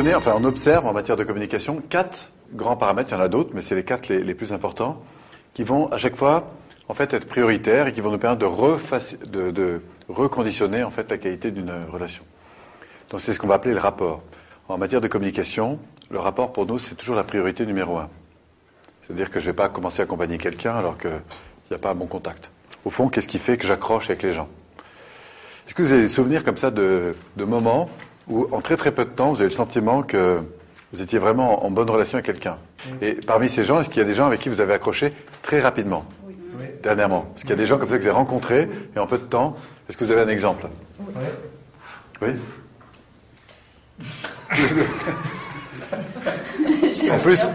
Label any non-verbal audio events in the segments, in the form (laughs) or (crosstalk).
on observe en matière de communication quatre grands paramètres, il y en a d'autres, mais c'est les quatre les, plus importants, qui vont à chaque fois en fait être prioritaires et qui vont nous permettre de, reconditionner en fait la qualité d'une relation. Donc c'est ce qu'on va appeler le rapport. En matière de communication, le rapport pour nous c'est toujours la priorité numéro un. C'est-à-dire que je ne vais pas commencer à accompagner quelqu'un alors qu'il n'y a pas un bon contact. Au fond, qu'est-ce qui fait que j'accroche avec les gens? Est-ce que vous avez des souvenirs comme ça de moments où, en très très peu de temps, vous avez le sentiment que vous étiez vraiment en bonne relation avec quelqu'un Et parmi ces gens, est-ce qu'il y a des gens avec qui vous avez accroché très rapidement? Oui. Dernièrement Est-ce qu'il y a des gens comme ça que vous avez rencontrés et en peu de temps Est-ce que vous avez un exemple? Oui. (laughs) en plus,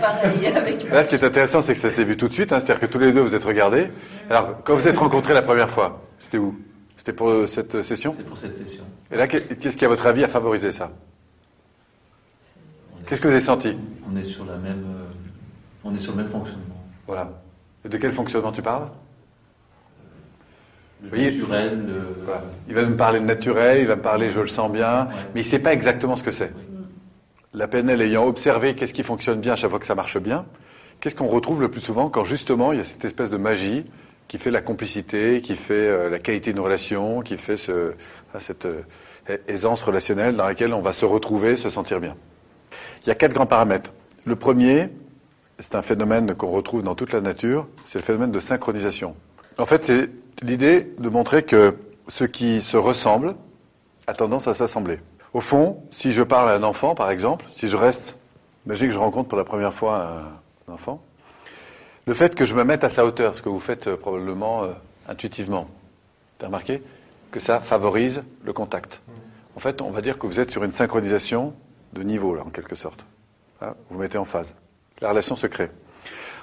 là, ce qui est intéressant, c'est que ça s'est vu tout de suite. Hein, C'est-à-dire que tous les deux, vous êtes regardés. Alors, quand vous êtes rencontrés la première fois, c'était où? C'était pour cette session C'était pour cette session. Et là, qu'est-ce qui, à votre avis, a favorisé ça? Qu'est-ce que vous avez senti? On est sur la même, euh, on est sur le même fonctionnement. Voilà. Et de quel fonctionnement tu parles? Le voyez, naturel. Le... Voilà. Il va me parler de naturel, il va me parler, je le sens bien, ouais. mais il ne sait pas exactement ce que c'est. Oui. La PNL ayant observé qu'est-ce qui fonctionne bien à chaque fois que ça marche bien, qu'est-ce qu'on retrouve le plus souvent quand justement il y a cette espèce de magie qui fait la complicité, qui fait euh, la qualité d'une relation, qui fait ce, cette euh, aisance relationnelle dans laquelle on va se retrouver, se sentir bien. Il y a quatre grands paramètres. Le premier, c'est un phénomène qu'on retrouve dans toute la nature, c'est le phénomène de synchronisation. En fait, c'est l'idée de montrer que ce qui se ressemble a tendance à s'assembler. Au fond, si je parle à un enfant, par exemple, si je reste, imaginez que je rencontre pour la première fois un enfant, le fait que je me mette à sa hauteur, ce que vous faites euh, probablement euh, intuitivement, tu as remarqué que ça favorise le contact. En fait, on va dire que vous êtes sur une synchronisation de niveau, en quelque sorte. Hein, vous mettez en phase. La relation se crée.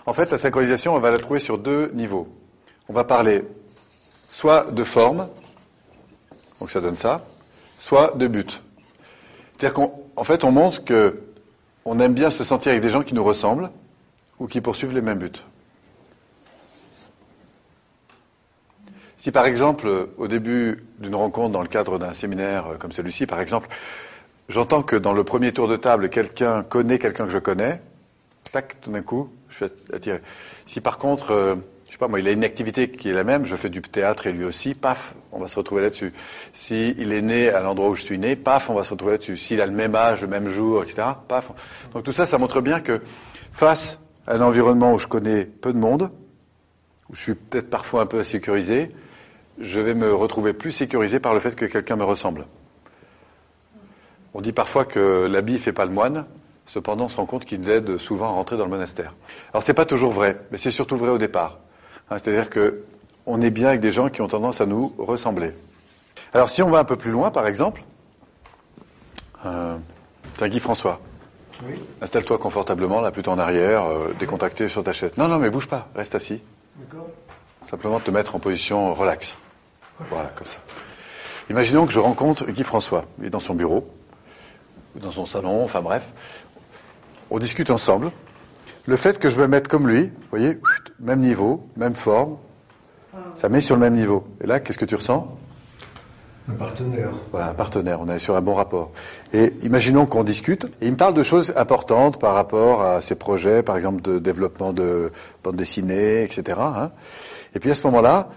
En fait, la synchronisation, on va la trouver sur deux niveaux. On va parler soit de forme, donc ça donne ça, soit de but. C'est-à-dire qu'en fait, on montre que on aime bien se sentir avec des gens qui nous ressemblent ou qui poursuivent les mêmes buts. Si par exemple, au début d'une rencontre dans le cadre d'un séminaire comme celui-ci, par exemple, j'entends que dans le premier tour de table, quelqu'un connaît quelqu'un que je connais, tac, tout d'un coup, je suis attiré. Si par contre, euh, je sais pas moi, il a une activité qui est la même, je fais du théâtre et lui aussi, paf, on va se retrouver là-dessus. S'il il est né à l'endroit où je suis né, paf, on va se retrouver là-dessus. S'il a le même âge, le même jour, etc., paf. Donc tout ça, ça montre bien que face à un environnement où je connais peu de monde, où je suis peut-être parfois un peu insécurisé, je vais me retrouver plus sécurisé par le fait que quelqu'un me ressemble. On dit parfois que l'habit fait pas le moine, cependant on se rend compte qu'il nous aide souvent à rentrer dans le monastère. Alors c'est pas toujours vrai, mais c'est surtout vrai au départ. Hein, C'est-à-dire que on est bien avec des gens qui ont tendance à nous ressembler. Alors si on va un peu plus loin, par exemple, euh, t'as Guy François. Oui. Installe-toi confortablement, là, plutôt en arrière, euh, décontracté sur ta chaise. Non, non, mais bouge pas, reste assis. D'accord. Simplement te mettre en position relax. Voilà, comme ça. Imaginons que je rencontre Guy François. Il est dans son bureau, ou dans son salon, enfin bref. On discute ensemble. Le fait que je me mette comme lui, vous voyez, même niveau, même forme, ça met sur le même niveau. Et là, qu'est-ce que tu ressens? Un partenaire. Voilà, un partenaire. On est sur un bon rapport. Et imaginons qu'on discute. Et il me parle de choses importantes par rapport à ses projets, par exemple de développement de bande dessinée, etc. hein. Et puis à ce moment-là,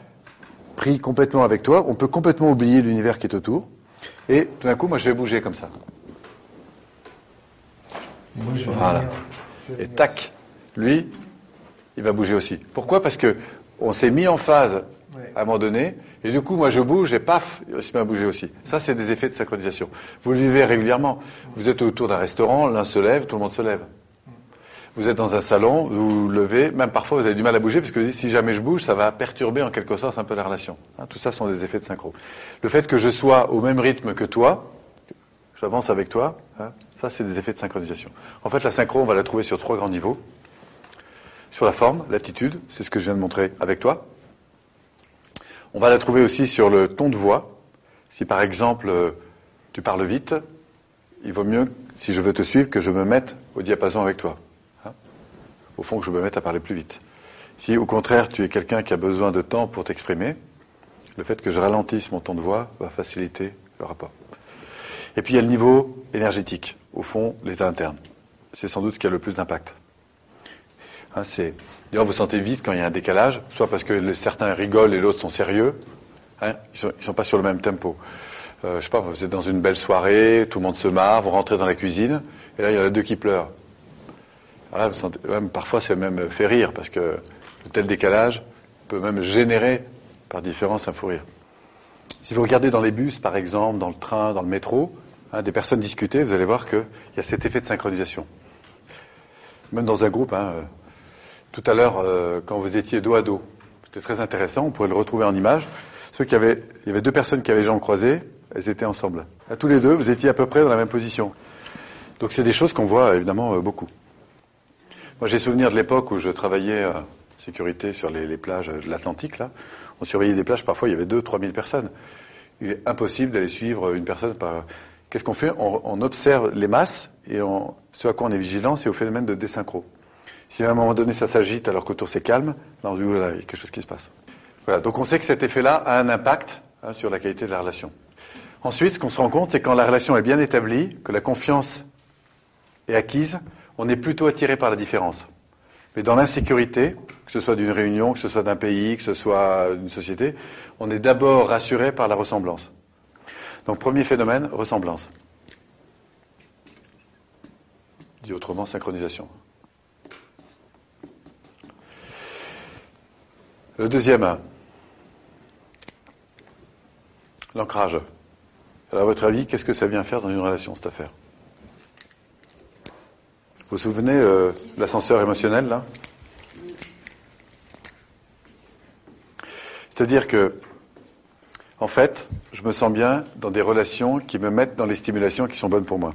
pris complètement avec toi, on peut complètement oublier l'univers qui est autour. Et tout d'un coup, moi, je vais bouger comme ça. Moi, je vais Voilà. venir. Je vais Et tac, lui, il va bouger aussi. Pourquoi? Parce que on s'est mis en phase À un moment donné, et du coup, moi, je bouge, et paf, il à bouger aussi. Ça, c'est des effets de synchronisation. Vous le vivez régulièrement. Vous êtes autour d'un restaurant, l'un se lève, tout le monde se lève. Vous êtes dans un salon, vous vous levez, même parfois vous avez du mal à bouger, parce que si jamais je bouge, ça va perturber en quelque sorte un peu la relation. Hein, tout ça sont des effets de synchro. Le fait que je sois au même rythme que toi, j'avance avec toi, hein, ça c'est des effets de synchronisation. En fait, la synchro, on va la trouver sur trois grands niveaux. Sur la forme, l'attitude, c'est ce que je viens de montrer avec toi. On va la trouver aussi sur le ton de voix. Si par exemple euh, tu parles vite, il vaut mieux, si je veux te suivre, que je me mette au diapason avec toi. Hein au fond, que je me mette à parler plus vite. Si au contraire tu es quelqu'un qui a besoin de temps pour t'exprimer, le fait que je ralentisse mon ton de voix va faciliter le rapport. Et puis il y a le niveau énergétique, au fond, l'état interne. C'est sans doute ce qui a le plus d'impact. Hein, c'est D'ailleurs, vous sentez vite quand il y a un décalage, soit parce que certains rigolent et l'autre sont sérieux. Hein, ils sont, sont pas sur le même tempo. Euh, je sais pas, vous êtes dans une belle soirée, tout le monde se marre, vous rentrez dans la cuisine, et là il y en a deux qui pleurent. Voilà, vous sentez, même, parfois c'est même fait rire parce que le tel décalage peut même générer par différence un fou rire. Si vous regardez dans les bus, par exemple, dans le train, dans le métro, hein, des personnes discuter, vous allez voir qu'il y a cet effet de synchronisation. Même dans un groupe, hein, euh, tout à l'heure, euh, quand vous étiez dos à dos, c'était très intéressant, on pourrait le retrouver en image. Ceux qui avaient, il y avait deux personnes qui avaient les jambes croisées, elles étaient ensemble. À tous les deux, vous étiez à peu près dans la même position. Donc c'est des choses qu'on voit évidemment euh, beaucoup. Moi j'ai souvenir de l'époque où je travaillais en sécurité sur les, plages de l'Atlantique, là. On surveillait des plages, parfois il y avait deux, trois mille personnes. Il est impossible d'aller suivre une personne par... Qu'est-ce qu'on fait? On, on, observe les masses et on, ce à quoi on est vigilant, c'est au phénomène de désynchro. Si à un moment donné ça s'agite alors qu'autour c'est calme, dit, là, il y a quelque chose qui se passe. Voilà, donc on sait que cet effet-là a un impact hein, sur la qualité de la relation. Ensuite, ce qu'on se rend compte, c'est quand la relation est bien établie, que la confiance est acquise, on est plutôt attiré par la différence. Mais dans l'insécurité, que ce soit d'une réunion, que ce soit d'un pays, que ce soit d'une société, on est d'abord rassuré par la ressemblance. Donc premier phénomène, ressemblance. Dit autrement, synchronisation. Le deuxième, l'ancrage. Alors, à votre avis, qu'est-ce que ça vient faire dans une relation, cette affaire? Vous vous souvenez euh, de l'ascenseur émotionnel, là? C'est-à-dire que, en fait, je me sens bien dans des relations qui me mettent dans les stimulations qui sont bonnes pour moi.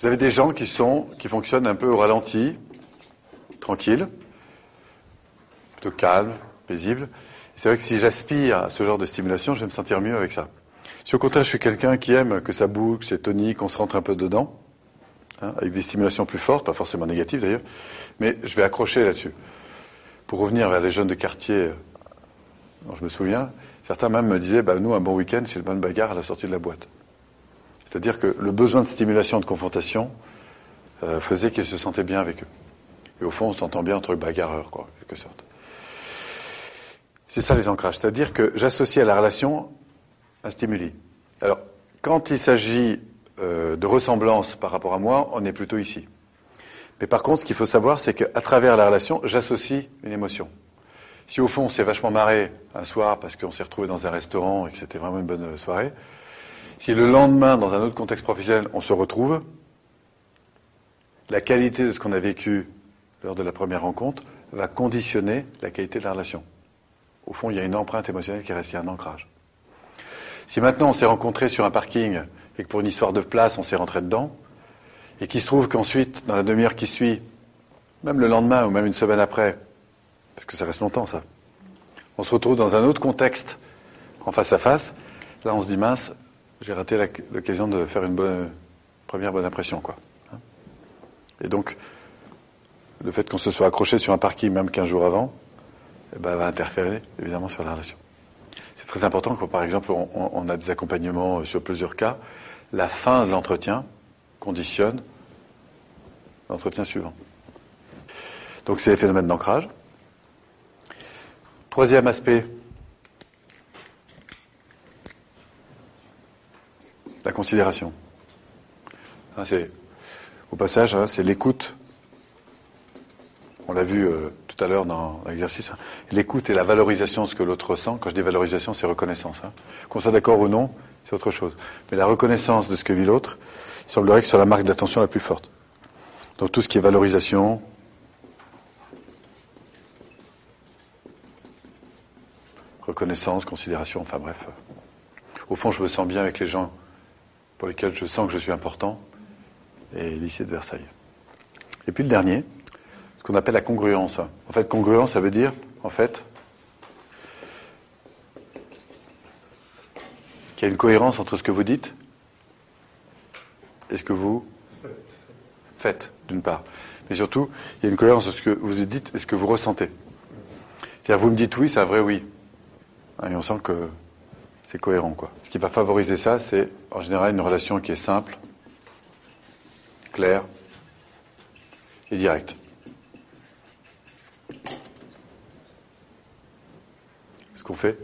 Vous avez des gens qui sont, qui fonctionnent un peu au ralenti, tranquilles, plutôt calmes, paisibles. C'est vrai que si j'aspire à ce genre de stimulation, je vais me sentir mieux avec ça. Si au contraire je suis quelqu'un qui aime que ça bouge, que c'est tonique, qu'on se rentre un peu dedans, hein, avec des stimulations plus fortes, pas forcément négatives d'ailleurs, mais je vais accrocher là-dessus. Pour revenir vers les jeunes de quartier euh, dont je me souviens, certains même me disaient, bah, nous, un bon week-end, c'est le bonne bagarre à la sortie de la boîte. C'est-à-dire que le besoin de stimulation, de confrontation, euh, faisait qu'ils se sentaient bien avec eux. Et au fond, on s'entend bien entre bagarreurs, quoi, en quelque sorte. C'est ça les ancrages. C'est-à-dire que j'associe à la relation un stimuli. Alors, quand il s'agit euh, de ressemblance par rapport à moi, on est plutôt ici. Mais par contre, ce qu'il faut savoir, c'est qu'à travers la relation, j'associe une émotion. Si au fond, on s'est vachement marré un soir parce qu'on s'est retrouvé dans un restaurant et que c'était vraiment une bonne soirée, si le lendemain, dans un autre contexte professionnel, on se retrouve, la qualité de ce qu'on a vécu lors de la première rencontre va conditionner la qualité de la relation. Au fond, il y a une empreinte émotionnelle qui y a un ancrage. Si maintenant on s'est rencontré sur un parking et que pour une histoire de place on s'est rentré dedans, et qu'il se trouve qu'ensuite, dans la demi-heure qui suit, même le lendemain ou même une semaine après, parce que ça reste longtemps ça, on se retrouve dans un autre contexte, en face à face, là on se dit mince, j'ai raté l'occasion de faire une première bonne impression, quoi. Et donc, le fait qu'on se soit accroché sur un parking même 15 jours avant, eh ben, va interférer évidemment sur la relation. C'est très important quand, par exemple, on, a des accompagnements sur plusieurs cas, la fin de l'entretien conditionne l'entretien suivant. Donc c'est les phénomènes d'ancrage. Troisième aspect, la considération. Au passage, hein, c'est l'écoute. On l'a vu euh, à l'heure dans l'exercice. Hein. L'écoute et la valorisation de ce que l'autre ressent. Quand je dis valorisation, c'est reconnaissance. Hein. Qu'on soit d'accord ou non, c'est autre chose. Mais la reconnaissance de ce que vit l'autre, il semblerait que ce soit la marque d'attention la plus forte. Donc tout ce qui est valorisation, reconnaissance, considération, enfin bref. Au fond, je me sens bien avec les gens pour lesquels je sens que je suis important, et lycée de Versailles. Et puis le dernier, ce qu'on appelle la congruence. En fait, congruence, ça veut dire, en fait, qu'il y a une cohérence entre ce que vous dites et ce que vous faites, d'une part. Mais surtout, il y a une cohérence entre ce que vous dites et ce que vous ressentez. C'est-à-dire, vous me dites oui, c'est un vrai oui. Et on sent que C'est cohérent, quoi. Ce qui va favoriser ça, c'est en général une relation qui est simple, claire et directe. Qu'on fait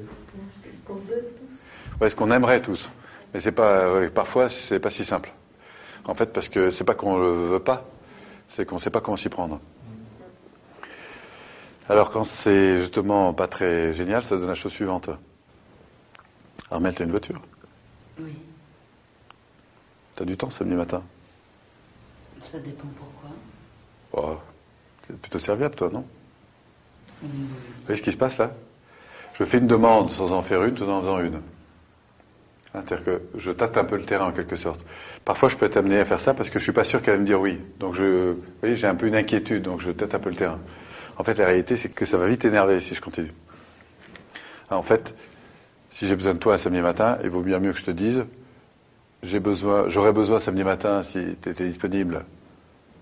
Ce qu'on veut tous? Ouais, ce qu'on aimerait tous. Mais c'est pas, ouais, parfois, c'est pas si simple. En fait, parce que c'est pas qu'on le veut pas, c'est qu'on sait pas comment s'y prendre. Alors, quand c'est justement pas très génial, ça donne la chose suivante. Armel, t'as une voiture? Oui, T'as du temps samedi matin? Ça dépend pourquoi. oh, C'est plutôt serviable, toi, non? Oui, Vous voyez ce qui se passe là? Je fais une demande sans en faire une, tout en faisant une. C'est-à-dire que je tâte un peu le terrain en quelque sorte. Parfois, je peux être amené à faire ça parce que je suis pas sûr qu'elle va me dire oui. Donc, je, vous voyez, j'ai un peu une inquiétude, donc je tâte un peu le terrain. En fait, la réalité, c'est que ça va vite énerver si je continue. En fait, si j'ai besoin de toi un samedi matin, il vaut bien mieux que je te dise, j'ai besoin, j'aurais besoin samedi matin, si tu étais disponible,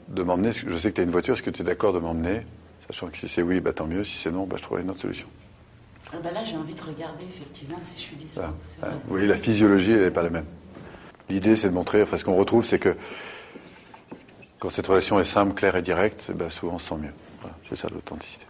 de m'emmener. Je sais que tu as une voiture, est-ce que tu es d'accord de m'emmener? Sachant que si c'est oui, bah, tant mieux. Si c'est non, bah, je trouverai une autre solution. Ah bah là, j'ai envie de regarder effectivement si je suis disponible. vrai. Vous voyez, la physiologie, elle n'est pas la même. L'idée, c'est de montrer, enfin, ce qu'on retrouve, c'est que quand cette relation est simple, claire et directe, ben, souvent on se sent mieux. Voilà, c'est ça l'authenticité.